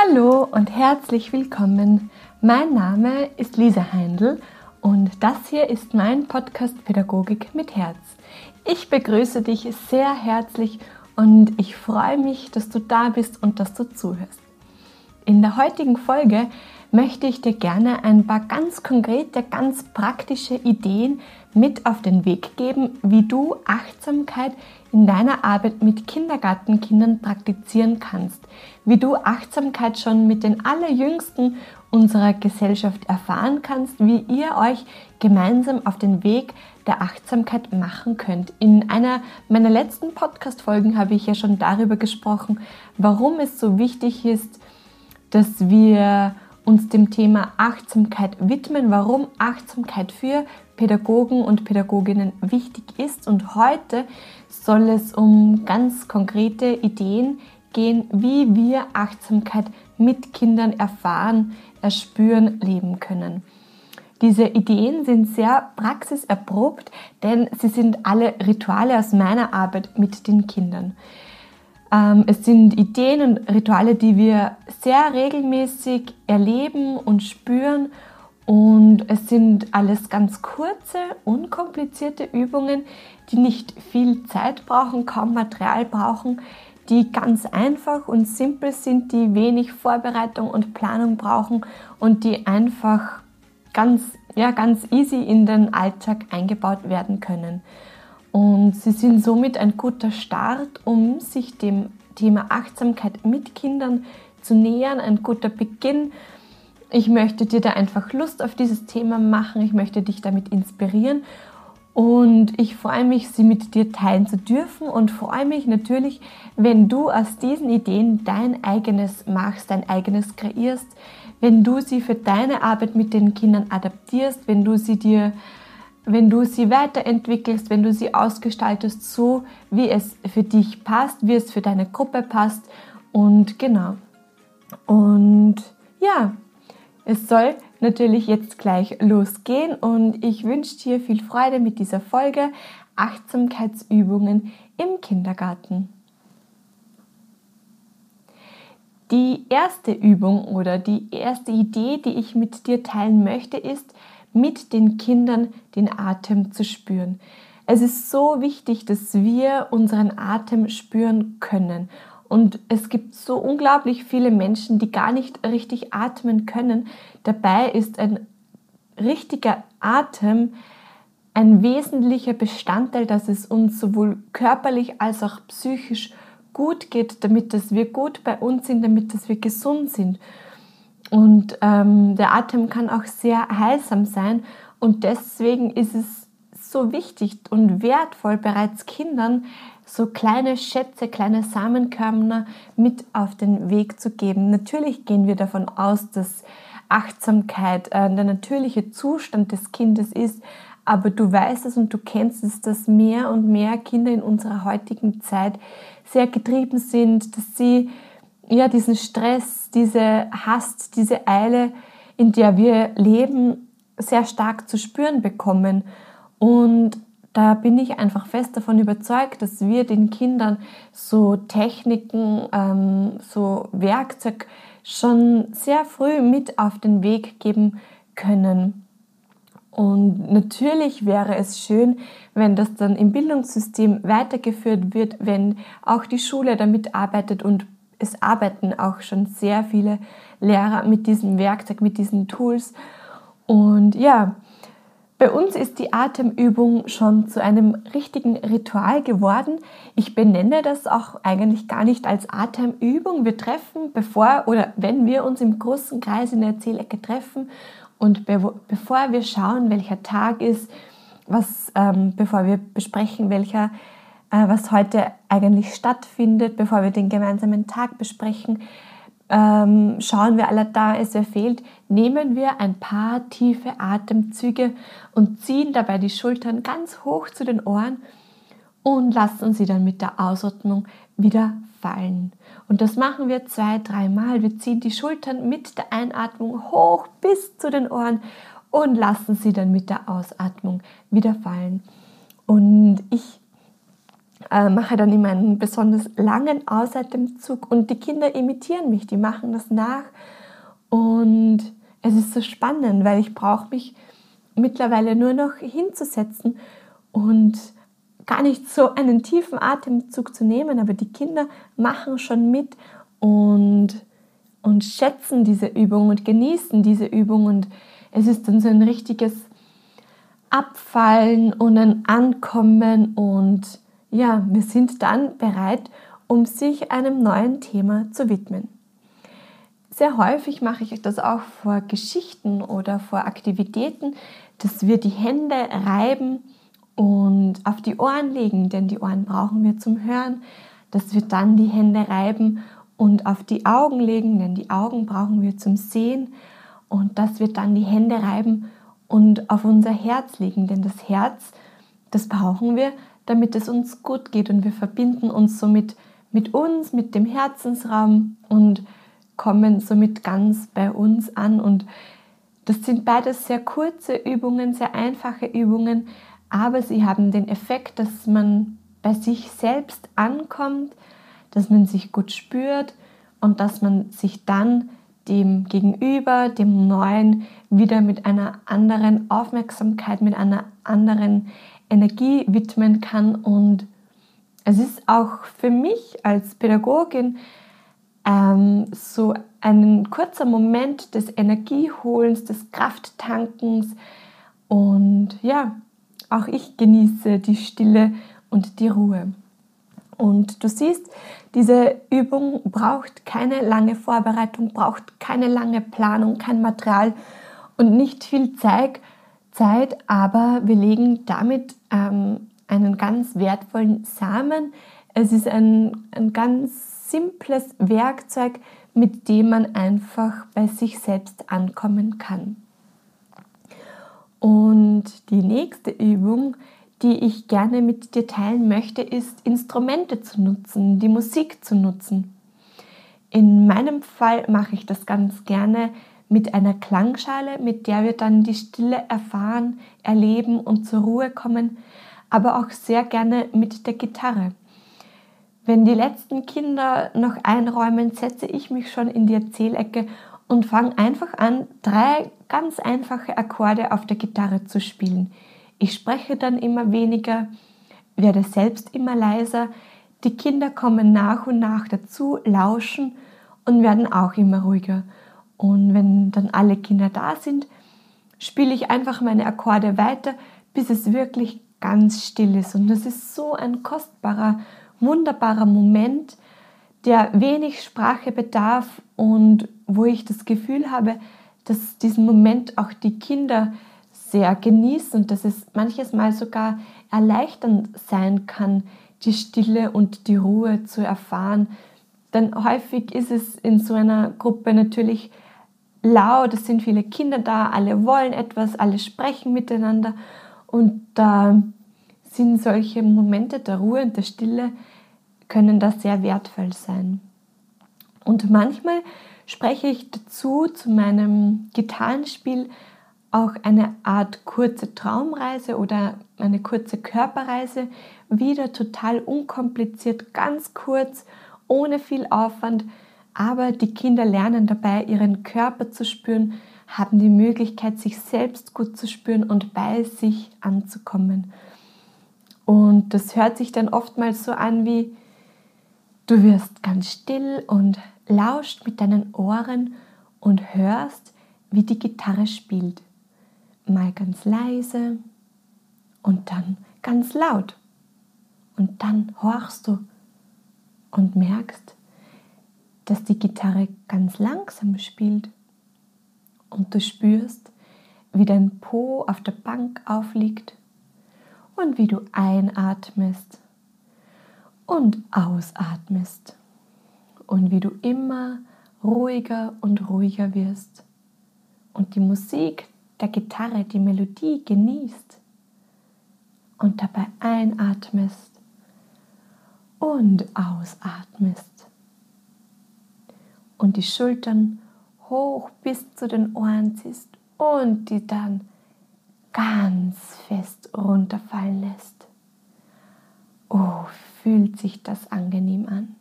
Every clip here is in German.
Hallo und herzlich willkommen. Mein Name ist Lisa Heindl und das hier ist mein Podcast Pädagogik mit Herz. Ich begrüße dich sehr herzlich und ich freue mich, dass du da bist und dass du zuhörst. In der heutigen Folge möchte ich dir gerne ein paar ganz konkrete, ganz praktische Ideen mit auf den Weg geben, wie du Achtsamkeit in deiner Arbeit mit Kindergartenkindern praktizieren kannst, wie du Achtsamkeit schon mit den allerjüngsten unserer Gesellschaft erfahren kannst, wie ihr euch gemeinsam auf den Weg der Achtsamkeit machen könnt. In einer meiner letzten Podcast-Folgen habe ich ja schon darüber gesprochen, warum es so wichtig ist, dass wir uns dem Thema Achtsamkeit widmen, warum Achtsamkeit für Pädagogen und Pädagoginnen wichtig ist. Und heute soll es um ganz konkrete Ideen gehen, wie wir Achtsamkeit mit Kindern erfahren, erspüren, leben können. Diese Ideen sind sehr praxiserprobt, denn sie sind alle Rituale aus meiner Arbeit mit den Kindern. Ähm, es sind Ideen und Rituale, die wir sehr regelmäßig erleben und spüren. Und es sind alles ganz kurze, unkomplizierte Übungen, die nicht viel Zeit brauchen, kaum Material brauchen, die ganz einfach und simpel sind, die wenig Vorbereitung und Planung brauchen und die einfach ganz, ja, ganz easy in den Alltag eingebaut werden können. Und sie sind somit ein guter Start, um sich dem Thema Achtsamkeit mit Kindern zu nähern, ein guter Beginn. Ich möchte dir da einfach Lust auf dieses Thema machen, ich möchte dich damit inspirieren. Und ich freue mich, sie mit dir teilen zu dürfen. Und freue mich natürlich, wenn du aus diesen Ideen dein eigenes machst, dein eigenes kreierst, wenn du sie für deine Arbeit mit den Kindern adaptierst, wenn du sie dir wenn du sie weiterentwickelst, wenn du sie ausgestaltest, so wie es für dich passt, wie es für deine Gruppe passt. Und genau. Und ja, es soll natürlich jetzt gleich losgehen und ich wünsche dir viel Freude mit dieser Folge Achtsamkeitsübungen im Kindergarten. Die erste Übung oder die erste Idee, die ich mit dir teilen möchte, ist, mit den Kindern den Atem zu spüren. Es ist so wichtig, dass wir unseren Atem spüren können. Und es gibt so unglaublich viele Menschen, die gar nicht richtig atmen können. Dabei ist ein richtiger Atem ein wesentlicher Bestandteil, dass es uns sowohl körperlich als auch psychisch gut geht, damit dass wir gut bei uns sind, damit dass wir gesund sind. Und ähm, der Atem kann auch sehr heilsam sein und deswegen ist es so wichtig und wertvoll, bereits Kindern so kleine Schätze, kleine Samenkörner mit auf den Weg zu geben. Natürlich gehen wir davon aus, dass Achtsamkeit äh, der natürliche Zustand des Kindes ist, aber du weißt es und du kennst es, dass mehr und mehr Kinder in unserer heutigen Zeit sehr getrieben sind, dass sie ja, diesen Stress, diese Hast, diese Eile, in der wir leben, sehr stark zu spüren bekommen. Und da bin ich einfach fest davon überzeugt, dass wir den Kindern so Techniken, ähm, so Werkzeug schon sehr früh mit auf den Weg geben können. Und natürlich wäre es schön, wenn das dann im Bildungssystem weitergeführt wird, wenn auch die Schule damit arbeitet und es arbeiten auch schon sehr viele Lehrer mit diesem Werkzeug, mit diesen Tools. Und ja, bei uns ist die Atemübung schon zu einem richtigen Ritual geworden. Ich benenne das auch eigentlich gar nicht als Atemübung. Wir treffen, bevor oder wenn wir uns im großen Kreis in der Zielecke treffen und bevor wir schauen, welcher Tag ist, was, ähm, bevor wir besprechen, welcher was heute eigentlich stattfindet, bevor wir den gemeinsamen Tag besprechen. Ähm, schauen wir alle da, es wer fehlt, nehmen wir ein paar tiefe Atemzüge und ziehen dabei die Schultern ganz hoch zu den Ohren und lassen sie dann mit der Ausatmung wieder fallen. Und das machen wir zwei, dreimal. Wir ziehen die Schultern mit der Einatmung hoch bis zu den Ohren und lassen sie dann mit der Ausatmung wieder fallen. Und ich äh, mache dann immer einen besonders langen Ausatemzug und die Kinder imitieren mich, die machen das nach. Und es ist so spannend, weil ich brauche mich mittlerweile nur noch hinzusetzen und gar nicht so einen tiefen Atemzug zu nehmen, aber die Kinder machen schon mit und, und schätzen diese Übung und genießen diese Übung. Und es ist dann so ein richtiges Abfallen und ein Ankommen und ja, wir sind dann bereit, um sich einem neuen Thema zu widmen. Sehr häufig mache ich das auch vor Geschichten oder vor Aktivitäten, dass wir die Hände reiben und auf die Ohren legen, denn die Ohren brauchen wir zum Hören, dass wir dann die Hände reiben und auf die Augen legen, denn die Augen brauchen wir zum Sehen und dass wir dann die Hände reiben und auf unser Herz legen, denn das Herz, das brauchen wir, damit es uns gut geht und wir verbinden uns somit mit uns, mit dem Herzensraum und kommen somit ganz bei uns an. Und das sind beides sehr kurze Übungen, sehr einfache Übungen, aber sie haben den Effekt, dass man bei sich selbst ankommt, dass man sich gut spürt und dass man sich dann dem Gegenüber, dem Neuen, wieder mit einer anderen Aufmerksamkeit, mit einer anderen Energie widmen kann. Und es ist auch für mich als Pädagogin ähm, so ein kurzer Moment des Energieholens, des Krafttankens. Und ja, auch ich genieße die Stille und die Ruhe. Und du siehst, diese Übung braucht keine lange Vorbereitung, braucht keine lange Planung, kein Material und nicht viel Zeit, Zeit aber wir legen damit ähm, einen ganz wertvollen Samen. Es ist ein, ein ganz simples Werkzeug, mit dem man einfach bei sich selbst ankommen kann. Und die nächste Übung die ich gerne mit dir teilen möchte, ist Instrumente zu nutzen, die Musik zu nutzen. In meinem Fall mache ich das ganz gerne mit einer Klangschale, mit der wir dann die Stille erfahren, erleben und zur Ruhe kommen, aber auch sehr gerne mit der Gitarre. Wenn die letzten Kinder noch einräumen, setze ich mich schon in die Erzählecke und fange einfach an, drei ganz einfache Akkorde auf der Gitarre zu spielen. Ich spreche dann immer weniger, werde selbst immer leiser. Die Kinder kommen nach und nach dazu, lauschen und werden auch immer ruhiger. Und wenn dann alle Kinder da sind, spiele ich einfach meine Akkorde weiter, bis es wirklich ganz still ist. Und das ist so ein kostbarer, wunderbarer Moment, der wenig Sprache bedarf und wo ich das Gefühl habe, dass diesen Moment auch die Kinder sehr genießen und dass es manches Mal sogar erleichternd sein kann, die Stille und die Ruhe zu erfahren. Denn häufig ist es in so einer Gruppe natürlich laut, es sind viele Kinder da, alle wollen etwas, alle sprechen miteinander und da sind solche Momente der Ruhe und der Stille können da sehr wertvoll sein. Und manchmal spreche ich dazu zu meinem Gitarrenspiel auch eine Art kurze Traumreise oder eine kurze Körperreise, wieder total unkompliziert, ganz kurz, ohne viel Aufwand, aber die Kinder lernen dabei, ihren Körper zu spüren, haben die Möglichkeit, sich selbst gut zu spüren und bei sich anzukommen. Und das hört sich dann oftmals so an wie, du wirst ganz still und lauscht mit deinen Ohren und hörst, wie die Gitarre spielt mal ganz leise und dann ganz laut. Und dann horchst du und merkst, dass die Gitarre ganz langsam spielt. Und du spürst, wie dein Po auf der Bank aufliegt und wie du einatmest und ausatmest und wie du immer ruhiger und ruhiger wirst und die Musik der Gitarre die Melodie genießt und dabei einatmest und ausatmest und die Schultern hoch bis zu den Ohren ziehst und die dann ganz fest runterfallen lässt. Oh, fühlt sich das angenehm an.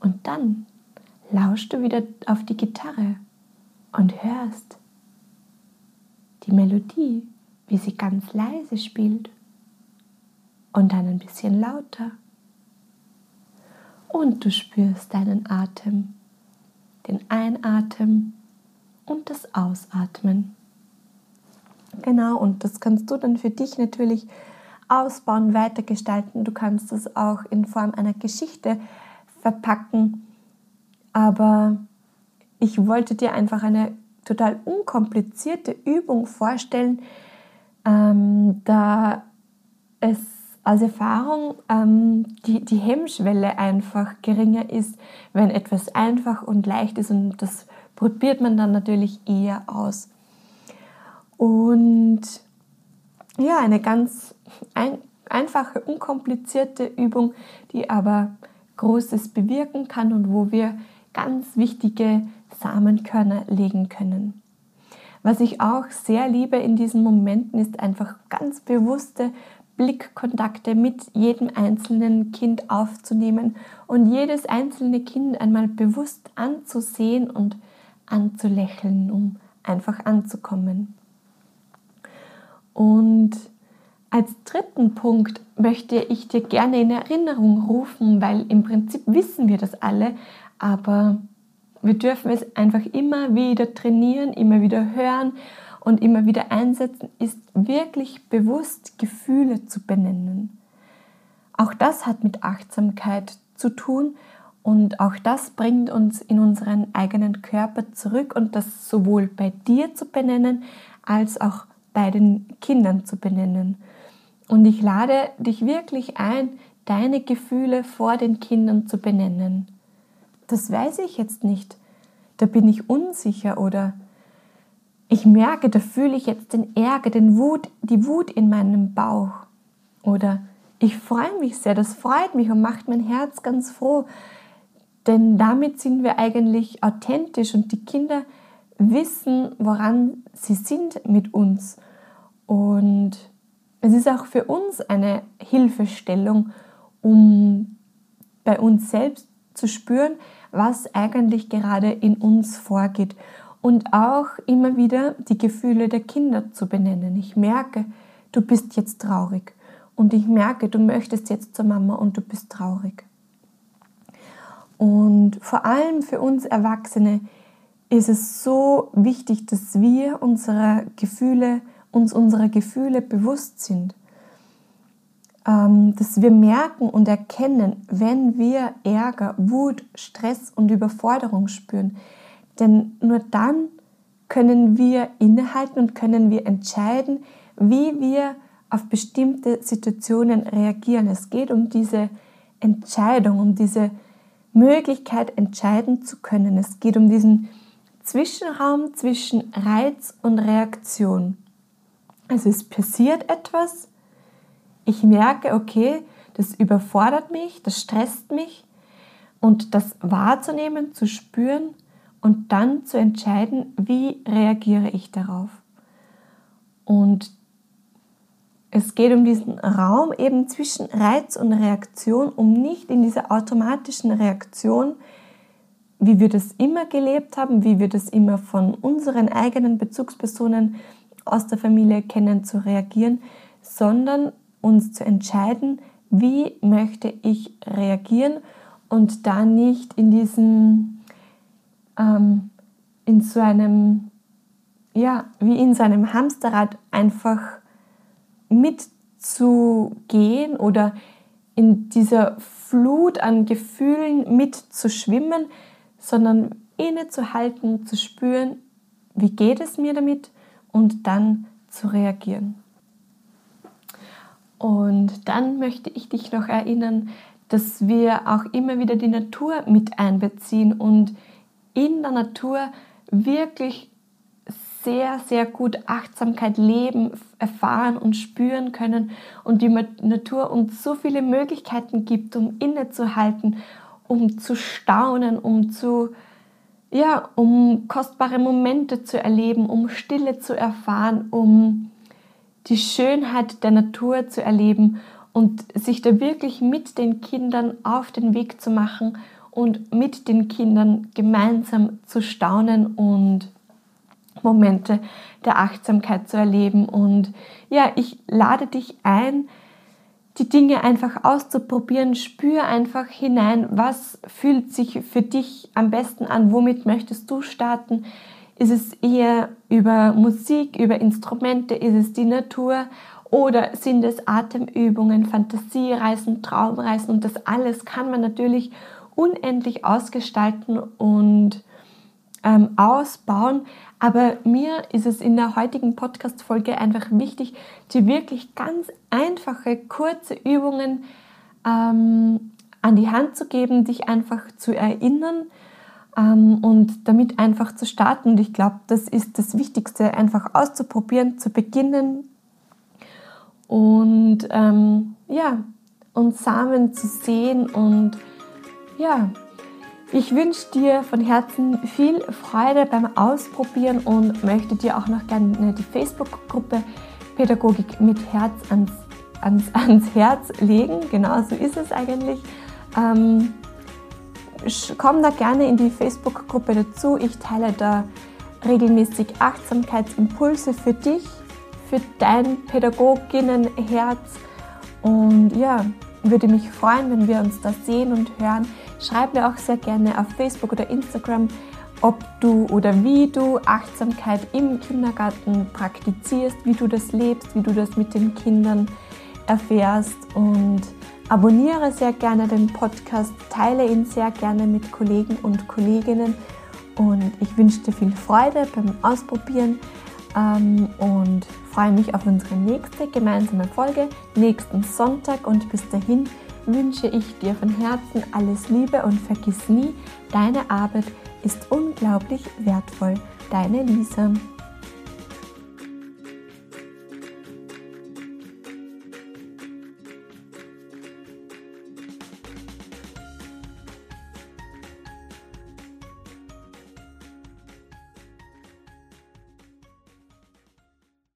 Und dann lauschst du wieder auf die Gitarre und hörst die Melodie, wie sie ganz leise spielt und dann ein bisschen lauter. Und du spürst deinen Atem, den Einatmen und das Ausatmen. Genau, und das kannst du dann für dich natürlich ausbauen, weitergestalten. Du kannst es auch in Form einer Geschichte verpacken. Aber ich wollte dir einfach eine total unkomplizierte Übung vorstellen, ähm, da es als Erfahrung ähm, die, die Hemmschwelle einfach geringer ist, wenn etwas einfach und leicht ist und das probiert man dann natürlich eher aus. Und ja, eine ganz ein, einfache, unkomplizierte Übung, die aber Großes bewirken kann und wo wir ganz wichtige Samenkörner legen können. Was ich auch sehr liebe in diesen Momenten ist einfach ganz bewusste Blickkontakte mit jedem einzelnen Kind aufzunehmen und jedes einzelne Kind einmal bewusst anzusehen und anzulächeln, um einfach anzukommen. Und als dritten Punkt möchte ich dir gerne in Erinnerung rufen, weil im Prinzip wissen wir das alle, aber wir dürfen es einfach immer wieder trainieren, immer wieder hören und immer wieder einsetzen, ist wirklich bewusst Gefühle zu benennen. Auch das hat mit Achtsamkeit zu tun und auch das bringt uns in unseren eigenen Körper zurück und das sowohl bei dir zu benennen als auch bei den Kindern zu benennen. Und ich lade dich wirklich ein, deine Gefühle vor den Kindern zu benennen das weiß ich jetzt nicht. Da bin ich unsicher oder ich merke, da fühle ich jetzt den Ärger, den Wut, die Wut in meinem Bauch. Oder ich freue mich sehr, das freut mich und macht mein Herz ganz froh. Denn damit sind wir eigentlich authentisch und die Kinder wissen, woran sie sind mit uns. Und es ist auch für uns eine Hilfestellung, um bei uns selbst zu spüren, was eigentlich gerade in uns vorgeht und auch immer wieder die Gefühle der Kinder zu benennen. Ich merke, du bist jetzt traurig und ich merke, du möchtest jetzt zur Mama und du bist traurig. Und vor allem für uns Erwachsene ist es so wichtig, dass wir unsere Gefühle, uns unserer Gefühle bewusst sind. Ähm, dass wir merken und erkennen, wenn wir Ärger, Wut, Stress und Überforderung spüren. Denn nur dann können wir innehalten und können wir entscheiden, wie wir auf bestimmte Situationen reagieren. Es geht um diese Entscheidung, um diese Möglichkeit, entscheiden zu können. Es geht um diesen Zwischenraum zwischen Reiz und Reaktion. Also es passiert etwas ich merke, okay, das überfordert mich, das stresst mich und das wahrzunehmen, zu spüren und dann zu entscheiden, wie reagiere ich darauf. Und es geht um diesen Raum eben zwischen Reiz und Reaktion, um nicht in dieser automatischen Reaktion, wie wir das immer gelebt haben, wie wir das immer von unseren eigenen Bezugspersonen aus der Familie kennen, zu reagieren, sondern uns zu entscheiden, wie möchte ich reagieren und da nicht in diesem, ähm, in so einem, ja, wie in so einem Hamsterrad einfach mitzugehen oder in dieser Flut an Gefühlen mitzuschwimmen, sondern innezuhalten, zu spüren, wie geht es mir damit und dann zu reagieren. Und dann möchte ich dich noch erinnern, dass wir auch immer wieder die Natur mit einbeziehen und in der Natur wirklich sehr, sehr gut Achtsamkeit leben, erfahren und spüren können und die Natur uns so viele Möglichkeiten gibt, um innezuhalten, um zu staunen, um zu ja, um kostbare Momente zu erleben, um Stille zu erfahren, um die Schönheit der Natur zu erleben und sich da wirklich mit den Kindern auf den Weg zu machen und mit den Kindern gemeinsam zu staunen und Momente der Achtsamkeit zu erleben. Und ja, ich lade dich ein, die Dinge einfach auszuprobieren. Spür einfach hinein, was fühlt sich für dich am besten an, womit möchtest du starten. Ist es eher über Musik, über Instrumente, ist es die Natur oder sind es Atemübungen, Fantasiereisen, Traumreisen und das alles kann man natürlich unendlich ausgestalten und ähm, ausbauen. Aber mir ist es in der heutigen Podcast-Folge einfach wichtig, dir wirklich ganz einfache, kurze Übungen ähm, an die Hand zu geben, dich einfach zu erinnern ähm, und damit einfach zu starten. Und ich glaube, das ist das Wichtigste, einfach auszuprobieren, zu beginnen und ähm, ja, und Samen zu sehen und ja, ich wünsche dir von Herzen viel Freude beim Ausprobieren und möchte dir auch noch gerne die Facebook-Gruppe Pädagogik mit Herz ans, ans, ans Herz legen. Genau so ist es eigentlich. Ähm, komm da gerne in die Facebook-Gruppe dazu. Ich teile da regelmäßig Achtsamkeitsimpulse für dich, für dein Pädagoginnenherz. Und ja, würde mich freuen, wenn wir uns da sehen und hören. Schreib mir auch sehr gerne auf Facebook oder Instagram, ob du oder wie du Achtsamkeit im Kindergarten praktizierst, wie du das lebst, wie du das mit den Kindern erfährst. Und abonniere sehr gerne den Podcast, teile ihn sehr gerne mit Kollegen und Kolleginnen. Und ich wünsche dir viel Freude beim Ausprobieren ähm, und freue mich auf unsere nächste gemeinsame Folge nächsten Sonntag. Und bis dahin wünsche ich dir von Herzen alles Liebe und vergiss nie, deine Arbeit ist unglaublich wertvoll. Deine Lisa.